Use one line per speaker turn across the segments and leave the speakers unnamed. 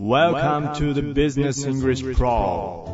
Welcome to the Business English Pro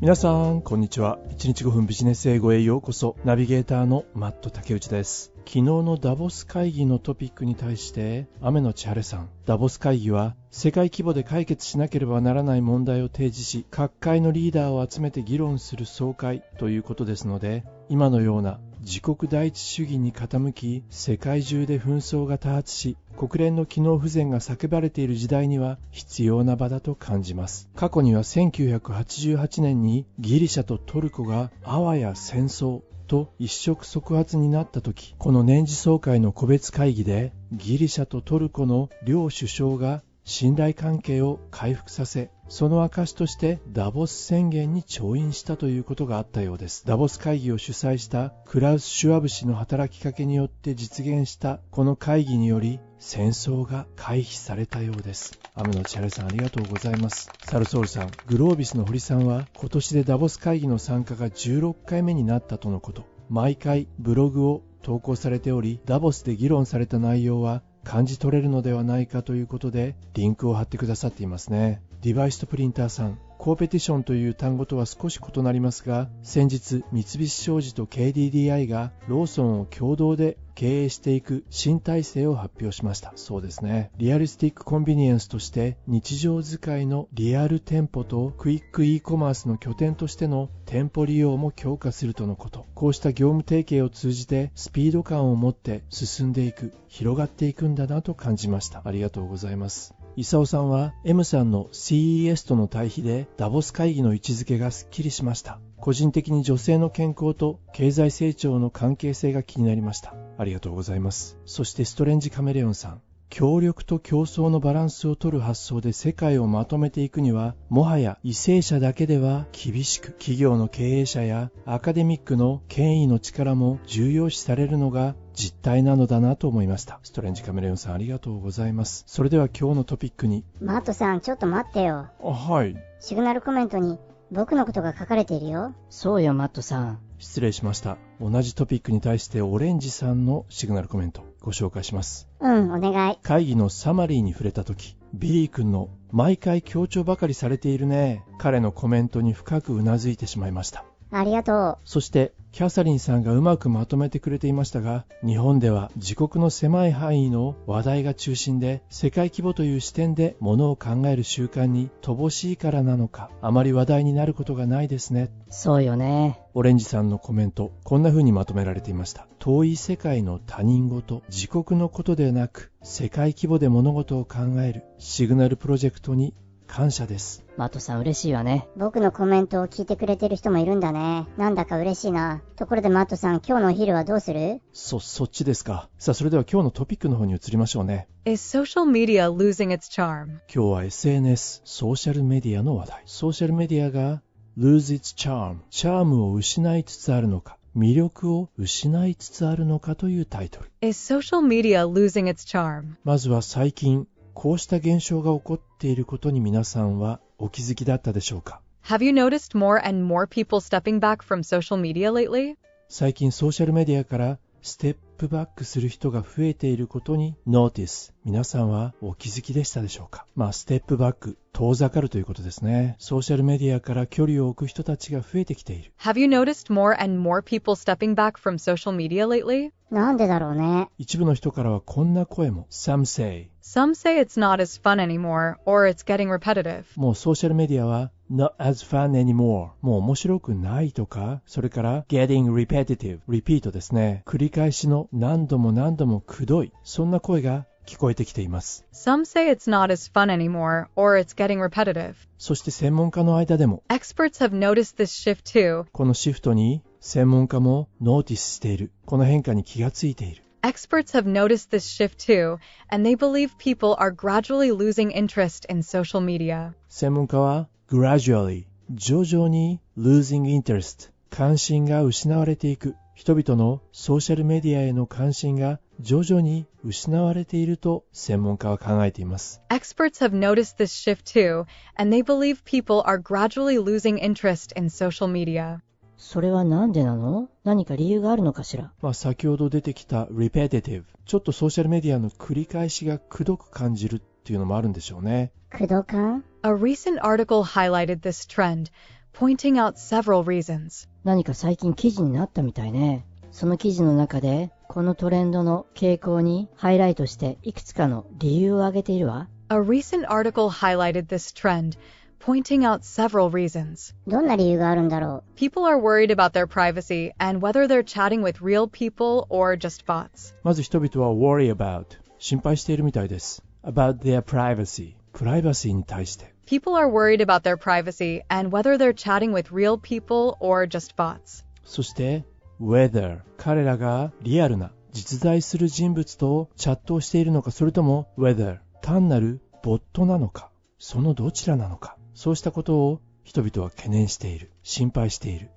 皆さん、こんにちは。1日5分ビジネス英語へようこそ。ナビゲーターのマット竹内です。昨日のダボス会議のトピックに対して、雨の千晴さん、ダボス会議は世界規模で解決しなければならない問題を提示し、各界のリーダーを集めて議論する総会ということですので、今のような自国第一主義に傾き、世界中で紛争が多発し、国連の機能不全が叫ばれている時代には必要な場だと感じます。過去には1988年にギリシャとトルコがあわや戦争と一触即発になった時、この年次総会の個別会議でギリシャとトルコの両首相が信頼関係を回復させ、その証としてダボス宣言に調印したということがあったようです。ダボス会議を主催したクラウス・シュワブ氏の働きかけによって実現したこの会議により戦争が回避されたようです。雨の千晴さんありがとうございます。サルソールさん、グロービスの堀さんは今年でダボス会議の参加が16回目になったとのこと。毎回ブログを投稿されており、ダボスで議論された内容は感じ取れるのではないかということでリンクを貼ってくださっていますね。デバイスとプリンターさん。コーペティションという単語とは少し異なりますが先日三菱商事と KDDI がローソンを共同で経営していく新体制を発表しました。そうですね。リアリスティックコンビニエンスとして日常使いのリアル店舗とクイック e コマースの拠点としての店舗利用も強化するとのこと。こうした業務提携を通じてスピード感を持って進んでいく広がっていくんだなと感じました。ありがとうございます。イサオさんは M さんの CES との対比でダボス会議の位置づけがすっきりしました。個人的に女性の健康と経済成長の関係性が気になりました。ありがとうございます。そしてストレンジカメレオンさん協力と競争のバランスを取る発想で世界をまとめていくにはもはや為政者だけでは厳しく企業の経営者やアカデミックの権威の力も重要視されるのが実態なのだなと思いましたストレンジカメレオンさんありがとうございますそれでは今日のトピックに
マットさん、ちょっと待ってよ。
あはい
シグナルコメントに僕のことが書かれているよ。
そうよ、マットさん。
失礼しました同じトピックに対してオレンジさんのシグナルコメントご紹介します。
うん、お願い。
会議のサマリーに触れた時ビリー君の毎回強調ばかりされているね。彼のコメントに深くうなずいてしまいました
ありがと
そしてキャサリンさんがうまくまとめてくれていましたが日本では自国の狭い範囲の話題が中心で世界規模という視点でものを考える習慣に乏しいからなのかあまり話題になることがないですね。
そうよね。
オレンジさんのコメントこんな風にまとめられていました。遠い世界の他人事自国のことでなく世界規模で物事を考えるシグナルプロジェクトに感謝です
マットさん嬉しいわね。
う。僕のコメントを聞いてくれてる人もいるんだね。なんだか嬉しいな。ところでマットさん、今日のお昼はどうする？
そそっちですかさあそれでは今日のトピックの方に移りましょうね
Is social media losing its charm?
今日は SNS ソーシャルメディアの話題ソーシャルメディアが lose its charm チャームを失いつつあるのか魅力を失いつつあるのかというタイトル
Is social media losing its charm?
まずは最近こうした現象が起こっていることに皆さんはお気づきだったでしょうか
？Have you noticed more and more people stepping back from social media lately?
最近ソーシャルメディアからステップバックする人が増えていることに Notice 皆さんはお気づきでしたでしょうか？まあステップバック遠ざかるということですねソーシャルメディアから距離を置く人たちが増えてきている
Have you noticed more and more people stepping back from social media lately?
なんでだろうね。
一部の人からはこんな声も Some say
Some say it's not as fun anymore, or it's getting repetitive.
もうソーシャルメディアは not as fun anymore もう面白くないとかそれから getting repetitive repeat ですね繰り返しの何度も何度もくどいそんな声が聞こえてきています
Some say it's not as fun anymore, or it's getting repetitive.
そして専門家の間でも
Experts have noticed this shift too.
このシフトに専門家もノーティスしているこの変化に気がついている
Experts have noticed this shift too, and they believe people are gradually losing interest in social media.
専門家は gradually 徐々に losing interest 関心が失われていく人々のソーシャルメディアへの関心が徐々に失われていると専門家は考えています。
Experts have noticed this shift too, and they believe people are gradually losing interest in social media.
それはなんでなの？何か理由があるのかしら？
まあ、先ほど出てきた repetitive ちょっとソーシャルメディアの繰り返しがくどく感じるっていうのもあるんでしょうね。
駆動感
A recent article highlighted this trend, pointing out several reasons.
何か最近記事になったみたいね。その記事の中で、このトレンドの傾向にハイライトしていくつかの理由を挙げているわ。
A recent article highlighted this trend, pointing out several reasons.
どんな理由があるんだろ
People are worried about their privacy and whether they're chatting with real people or just bots.
まず人々は worry about 心配しているみたいです。about their privacy プライバシーに対して。
People are worried about their privacy and whether they're chatting with real people or just bots.
そして whether 彼らがリアルな実在する人物とチャットをしているのかそれとも whether 単なるボットなのかそのどちらなのか そうしたことを人々は懸念している、心配している。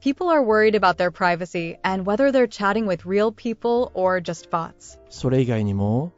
それ以外にも、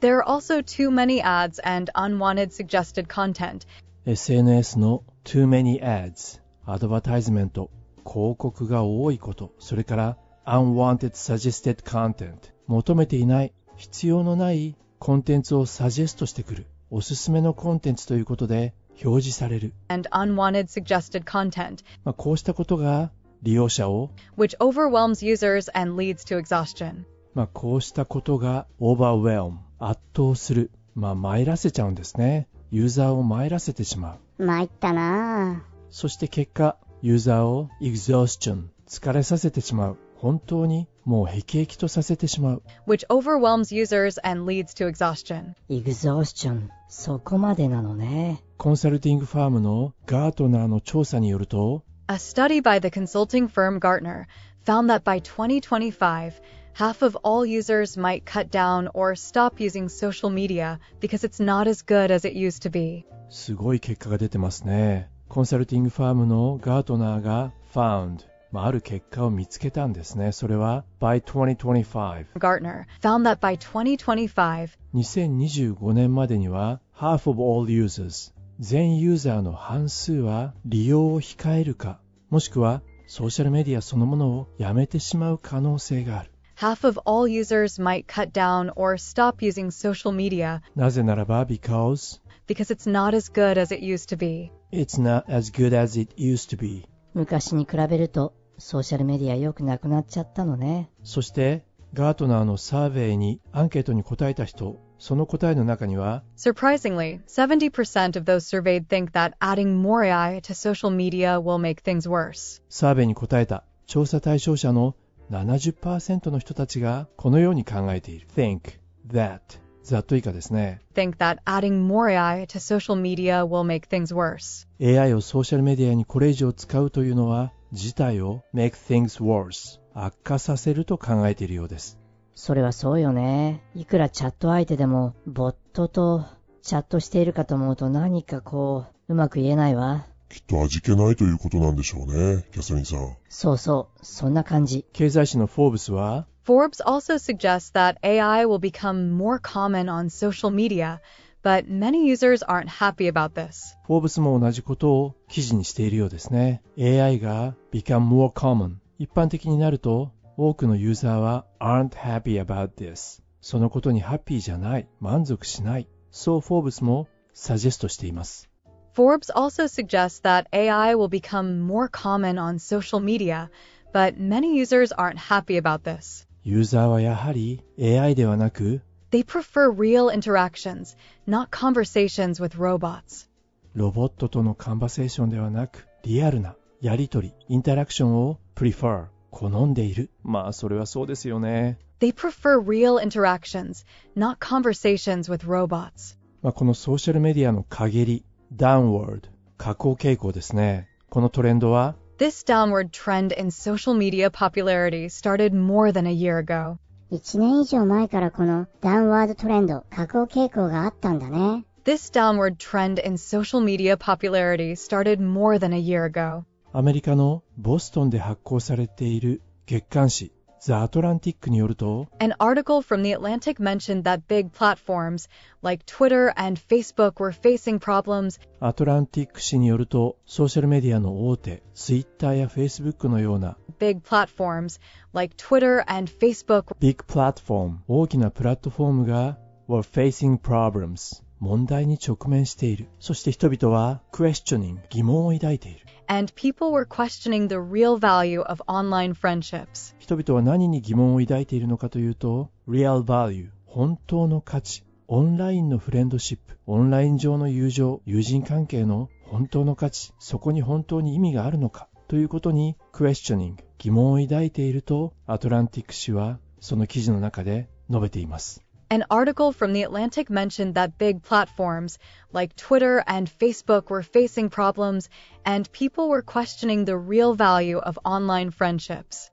SNS の Too Many Ads、アドバタイズメント、広告が多いこと、それから、Unwanted Suggested Content、求めていない、必要のないコンテンツをサジェストしてくる、おすすめのコンテンツということで、表示される、
and unwanted suggested content,
まあ、こうしたことが利用者を、
which overwhelms users and leads to exhaustion.
まあ、こうしたことが overwhelm 圧倒する、まあ、参らせちゃうんですねユーザーを参らせてしまう
う。参ったな
そして結果、ユーザーを exhaustion 疲れさせてしまう。本当にもう辟易とさせてしまう。
which overwhelms users and leads to exhaustion.
エグゾーション。そこまでなのね。
コンサルティングファームのガートナーの調査によると、
A study by the consulting firm Gartner found that by 2025, half of all users might cut down or stop using social media because it's not as good as it used to be.
すごい結果が出てますね。コンサルティングファームのガートナーが found、まあ、ある結果を見つけたんですね。それは by 2025。
Gartner found that by 2025,
2025年までには half of all users 全ユーザーの半数は利用を控えるかもしくはソーシャルメディアそのものをやめてしまう可能性がある
half of all users might cut down or stop using social media
なぜならば because
because it's not as good as it used to be.
it's not as good as it used to be
昔に比べると、ソーシャルメディア良くなくなっちゃったのね。
そしてガートナーのサーベイにアンケートに答えた人その答えの中には
Surprisingly, 70% of those surveyed think that adding more AI to social media will make things worse.
サーベイに答えた調査対象者の70%の人たちがこのように考えている think that ざっと以下ですね
Think that adding more AI to social media will make things worse.
AI をソーシャルメディアにこれ以上使うというのは事態を make things worse 悪化させると考えているようです
それはそうよね。いくらチャット相手でも、ボットとチャットしているかと思うと何かこう、うまく言えないわ。
きっと味気ないということなんでしょうね、キャサリンさん。
そうそう、そんな感じ。
経済誌のフォーブスは
？Forbes also suggests that AI will become more common on social media, but many users aren't happy about this.
フォーブスも同じことを記事にしているようですね AI が become more common 一般的になると多くのユーザーは aren't happy about this そのことにハッピーじゃない満足しないそうフォーブスもサジェストしています
Forbes also suggests that AI will become more common on social media, but many users aren't happy about this.
ユーザーはやはり AI ではなく
They prefer real interactions, not conversations with robots.
ロボットとのカンバセーションではなくリアルなやりとりインタラクションを prefer 好んでいるまあそれはそうですよね
They prefer real interactions, not conversations with robots.
まあ、このソーシャルメディアの陰り downward 下降傾向ですねこのトレンドは
This downward trend in social media popularity started more than a year ago.
1年以上前からこのダウンワードトレンド、下降傾向があったんだね。
This downward trend in social media popularity started more than a year ago.
アメリカのボストンで発行されている月刊誌ザ・アトランティックによると
An article from The Atlantic mentioned that big platforms like Twitter and Facebook were facing problems
アトランティック誌によるとソーシャルメディアの大手 Twitter や Facebook のような
big platforms like Twitter and Facebook
ビッグプラットフォーム大きなプラットフォームが were facing problems 問題に直面している。そして人々は questioning 疑問を抱いている。
And people were questioning the real value of online friendships.
人々は何に疑問を抱いているのかというと real value 本当の価値オンラインのフレンドシップオンライン上の友情友人関係の本当の価値そこに本当に意味があるのかということに questioning 疑問を抱いているとアトランティック氏はその記事の中で述べています
An article from The Atlantic mentioned that big platforms like Twitter and Facebook were facing problems, and people were questioning the real value of online friendships.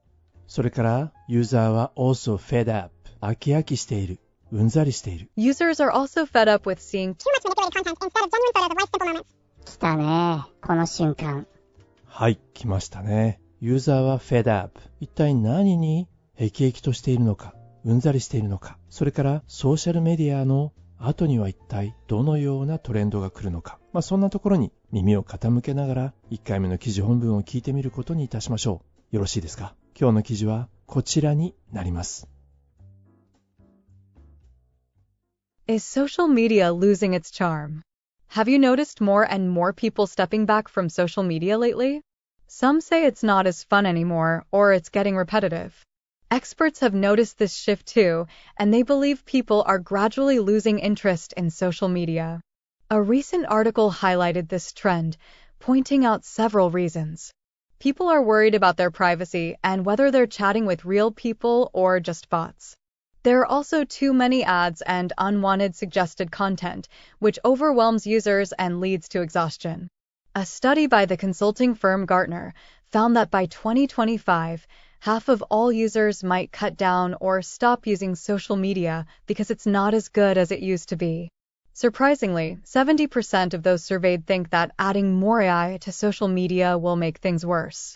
それからユーザーは also fed up 飽き飽きしているうんざりしている
Users are also fed up with seeing
来たね。この瞬間。
はい、来ましたね。ユーザーは fed up。一体何に辟易としているのか、 うんざりしているのか、それからソーシャルメディアの後には一体どのようなトレンドが来るのか。まあそんなところに耳を傾けながら1回目の記事本文を聞いてみることにいたしましょう。よろしいですか今日の記事はこちらになります。
Is social media losing its charm? Have you noticed more and more people stepping back from social media lately? Some say it's not as fun anymore, or it's getting repetitive. Experts have noticed this shift too, and they believe people are gradually losing interest in social media. A recent article highlighted this trend, pointing out several reasons. People are worried about their privacy and whether they're chatting with real people or just bots. There are also too many ads and unwanted suggested content, which overwhelms users and leads to exhaustion. A study by the consulting firm Gartner found that by 2025, half of all users might cut down or stop using social media because it's not as good as it used to be. Surprisingly, 70% of those surveyed think that adding more AI to social media will make things worse.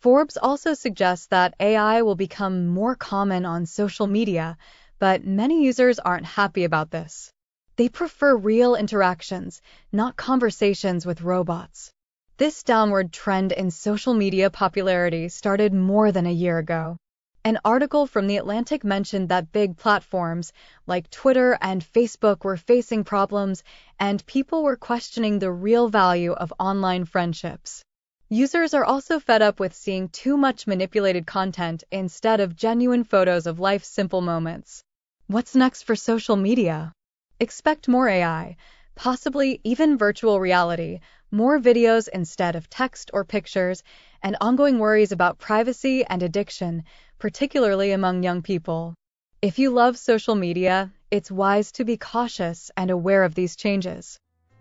Forbes also suggests that AI will become more common on social media, but many users aren't happy about this. They prefer real interactions, not conversations with robots. This downward trend in social media popularity started more than a year ago. An article from The Atlantic mentioned that big platforms like Twitter and Facebook were facing problems, and people were questioning the real value of online friendships. Users are also fed up with seeing too much manipulated content instead of genuine photos of life's simple moments. What's next for social media? Expect more AI, possibly even virtual reality, more videos instead of text or pictures, and ongoing worries about privacy and addiction, particularly among young people. If you love social media, it's wise to be cautious and aware of these changes.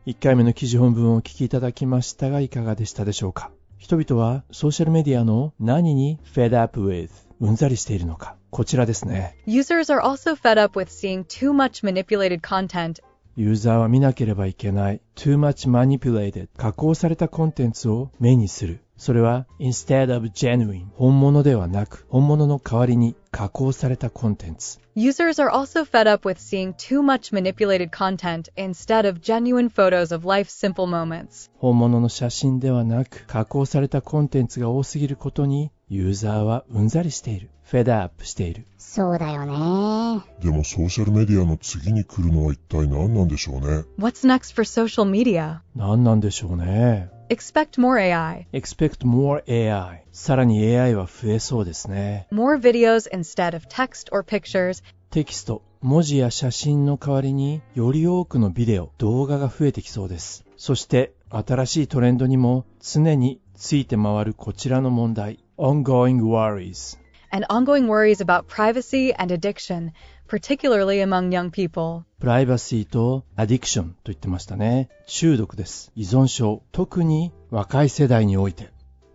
1回目の記事本文をお聞きいただきましたがいかがでしたでしょうか人々はソーシャルメディアの何に fed up with うんざりしているのかこちらですね
Users are also fed up with seeing too much manipulated content
ユーザーは見なければいけない too much manipulated 加工されたコンテンツを目にするそれは instead of genuine 本物ではなく本物の代わりに加工されたコンテンツ
Users are also fed up with seeing too much manipulated content instead of genuine photos of life's simple moments.
本物の写真ではなく加工されたコンテンツが多すぎることにユーザーはうんざりしているフェダアップしている。
そうだよね。
でもソーシャルメディアの次に来るのは一体何なんでしょうね。
What's next for social media?
何なんでしょうね。
Expect more AI,
expect more AI さらに AI は増えそうですね。
More videos instead of text or pictures,
テキスト文字や写真の代わりにより多くのビデオ動画が増えてきそうです。そして新しいトレンドにも常について回るこちらの問題。Ongoing worries
and ongoing worries about privacy and addiction, particularly among young people.
プライバシーとアディクションと言ってましたね中毒です依存症特に若い世代において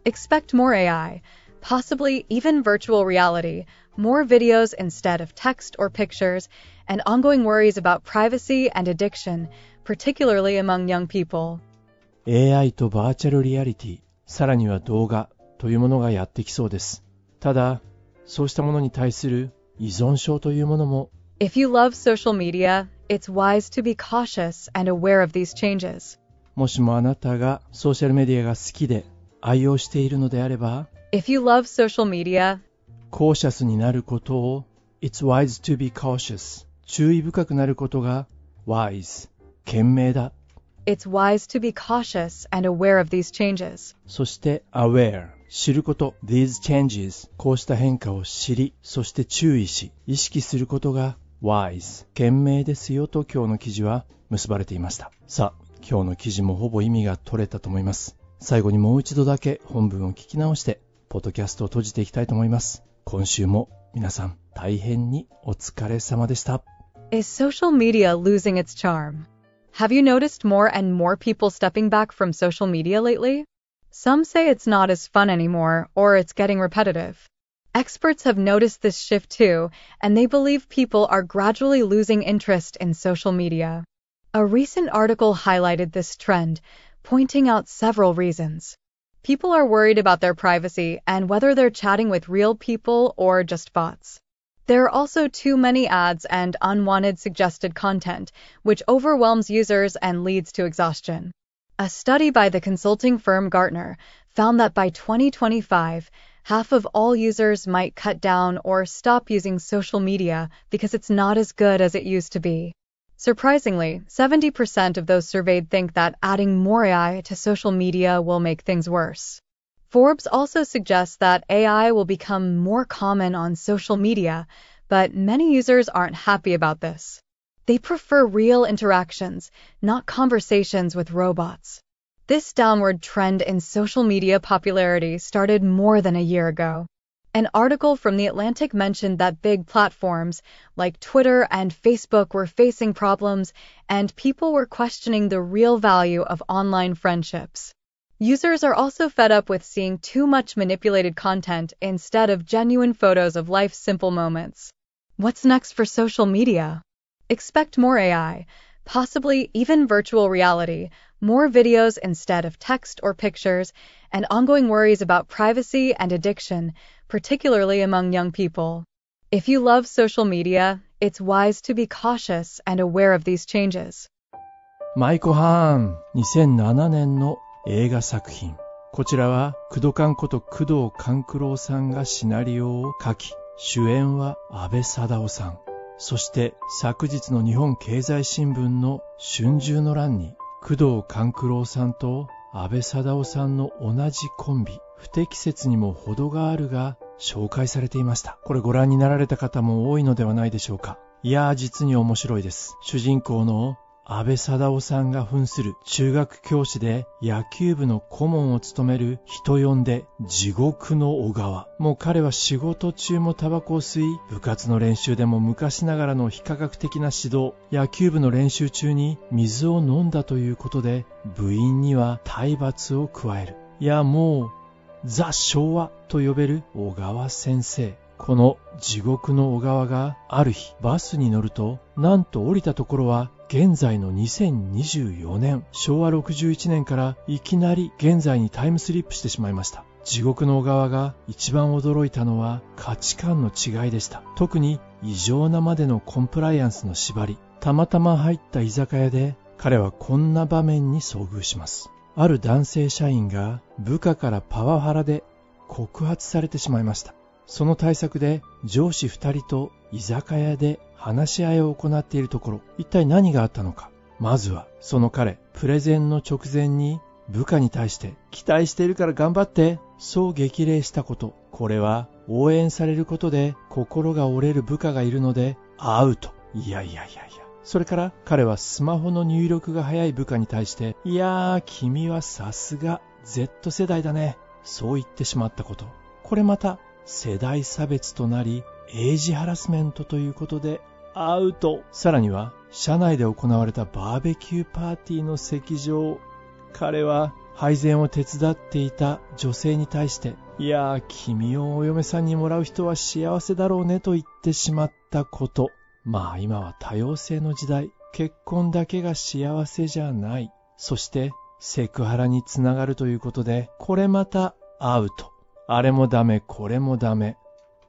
Expect more AI, possibly even virtual reality, more videos instead of text or pictures, and ongoing worries about privacy and addiction, particularly among young people.
AI とバーチャルリアリティさらには動画というものがやってきそうですただ そうしたものに対する依存症というものも
If you love social media, it's wise to be cautious and aware of these changes.
もしもあなたがソーシャルメディアが好きで愛用しているのであれば
If you love social media,
コーシャスになることを It's wise to be cautious 注意深くなることが wise 賢明だ。
It's wise to be cautious and aware of these changes.
そして aware 知ること these changes こうした変化を知りそして注意し意識することが wise 賢明ですよと今日の記事は結ばれていましたさあ今日の記事もほぼ意味が取れたと思います最後にもう一度だけ本文を聞き直してポッドキャストを閉じていきたいと思います今週も皆さん大変にお疲れ様でした
Is social media losing its charm? Have you noticed more and more people stepping back from social media lately? Some say it's not as fun anymore or it's getting repetitive. Experts have noticed this shift too, and they believe people are gradually losing interest in social media. A recent article highlighted this trend, pointing out several reasons. People are worried about their privacy and whether they're chatting with real people or just bots. There are also too many ads and unwanted suggested content, which overwhelms users and leads to exhaustion. A study by the consulting firm Gartner found that by 2025, half of all users might cut down or stop using social media because it's not as good as it used to be. Surprisingly, 70% of those surveyed think that adding more AI to social media will make things worse. Forbes also suggests that AI will become more common on social media, but many users aren't happy about this. They prefer real interactions, not conversations with robots. This downward trend in social media popularity started more than a year ago. An article from The Atlantic mentioned that big platforms like Twitter and Facebook were facing problems, and people were questioning the real value of online friendships. Users are also fed up with seeing too much manipulated content instead of genuine photos of life's simple moments. What's next for social media? Expect more AI, possibly even virtual reality, more videos instead of text or pictures, and ongoing worries about privacy and addiction, particularly among young people. If you love social media, it's wise to be cautious and aware of these changes.
マイコハーン2007年の映画作品こちらは工藤官こと工藤官九郎さんがシナリオを書き主演は安倍貞夫さん そして昨日の日本経済新聞の春秋の欄に工藤勘九郎さんと安倍貞夫さんの同じコンビ不適切にも程があるが紹介されていました。これご覧になられた方も多いのではないでしょうか。いやー実に面白いです。主人公の安倍貞夫さんが扮する中学教師で野球部の顧問を務める人呼んで地獄の小川。もう彼は仕事中もタバコを吸い、部活の練習でも昔ながらの非科学的な指導、野球部の練習中に水を飲んだということで、部員には体罰を加える。いやもう、ザ・昭和と呼べる小川先生。この地獄の小川がある日バスに乗るとなんと降りたところは現在の2024年昭和61年からいきなり現在にタイムスリップしてしまいました。地獄の小川が一番驚いたのは価値観の違いでした。特に異常なまでのコンプライアンスの縛り。たまたま入った居酒屋で彼はこんな場面に遭遇します。ある男性社員が部下からパワハラで告発されてしまいました。その対策で上司二人と居酒屋で話し合いを行っているところ、一体何があったのか。まずは、その彼、プレゼンの直前に部下に対して期待しているから頑張って。そう激励したこと。これは応援されることで心が折れる部下がいるので。アウトいやいやいやいや。それから彼はスマホの入力が早い部下に対して。いやー君はさすが Z 世代だね。そう言ってしまったこと。これまた世代差別となりエイジハラスメントということでアウトさらには社内で行われたバーベキューパーティーの席上彼は配膳を手伝っていた女性に対していやー君をお嫁さんにもらう人は幸せだろうねと言ってしまったこと。まあ今は多様性の時代。結婚だけが幸せじゃない。そしてセクハラにつながるということでこれまたアウトあれもダメこれもダメ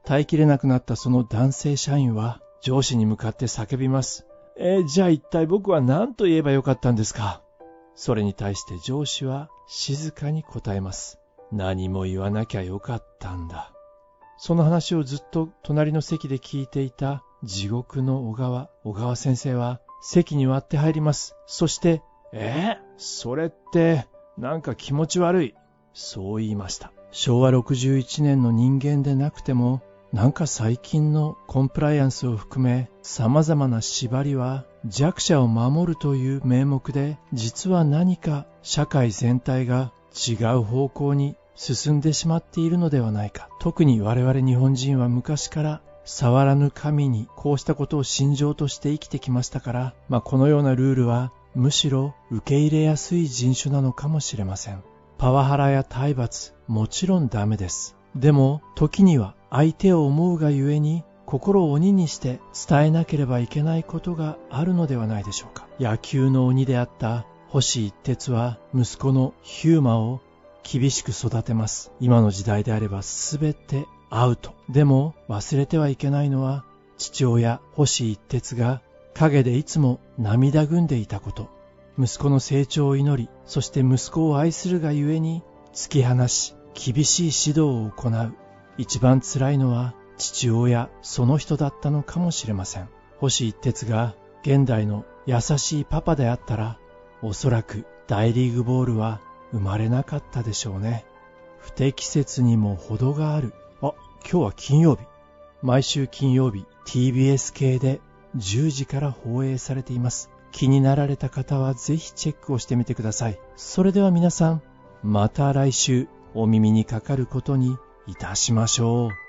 耐えきれなくなったその男性社員は上司に向かって叫びますえーじゃあ一体僕は何と言えばよかったんですか？それに対して上司は静かに答えます。何も言わなきゃよかったんだ。その話をずっと隣の席で聞いていた地獄の小川。小川先生は席に割って入ります。そして、えー、それって、なんか気持ち悪い。そう言いました。昭和61年の人間でなくても、なんか最近のコンプライアンスを含め様々な縛りは弱者を守るという名目で実は何か社会全体が違う方向に進んでしまっているのではないか。特に我々日本人は昔から触らぬ神にこうしたことを信条として生きてきましたから、まあ、このようなルールはむしろ受け入れやすい人種なのかもしれません。パワハラや体罰、もちろんダメです。でも、時には相手を思うがゆえに心を鬼にして伝えなければいけないことがあるのではないでしょうか。野球の鬼であった星一徹は息子のヒューマを厳しく育てます。今の時代であれば全てアウト。でも忘れてはいけないのは父親星一徹が陰でいつも涙ぐんでいたこと。息子の成長を祈り、そして息子を愛するがゆえに突き放し、厳しい指導を行う。一番辛いのは父親その人だったのかもしれません。星一徹が現代の優しいパパであったら、おそらく大リーグボールは生まれなかったでしょうね。不適切にも程がある。あ、今日は金曜日。毎週金曜日 TBS 系で10時から放映されています。気になられた方はぜひチェックをしてみてください。それでは皆さん、また来週お耳にかかることにいたしましょう。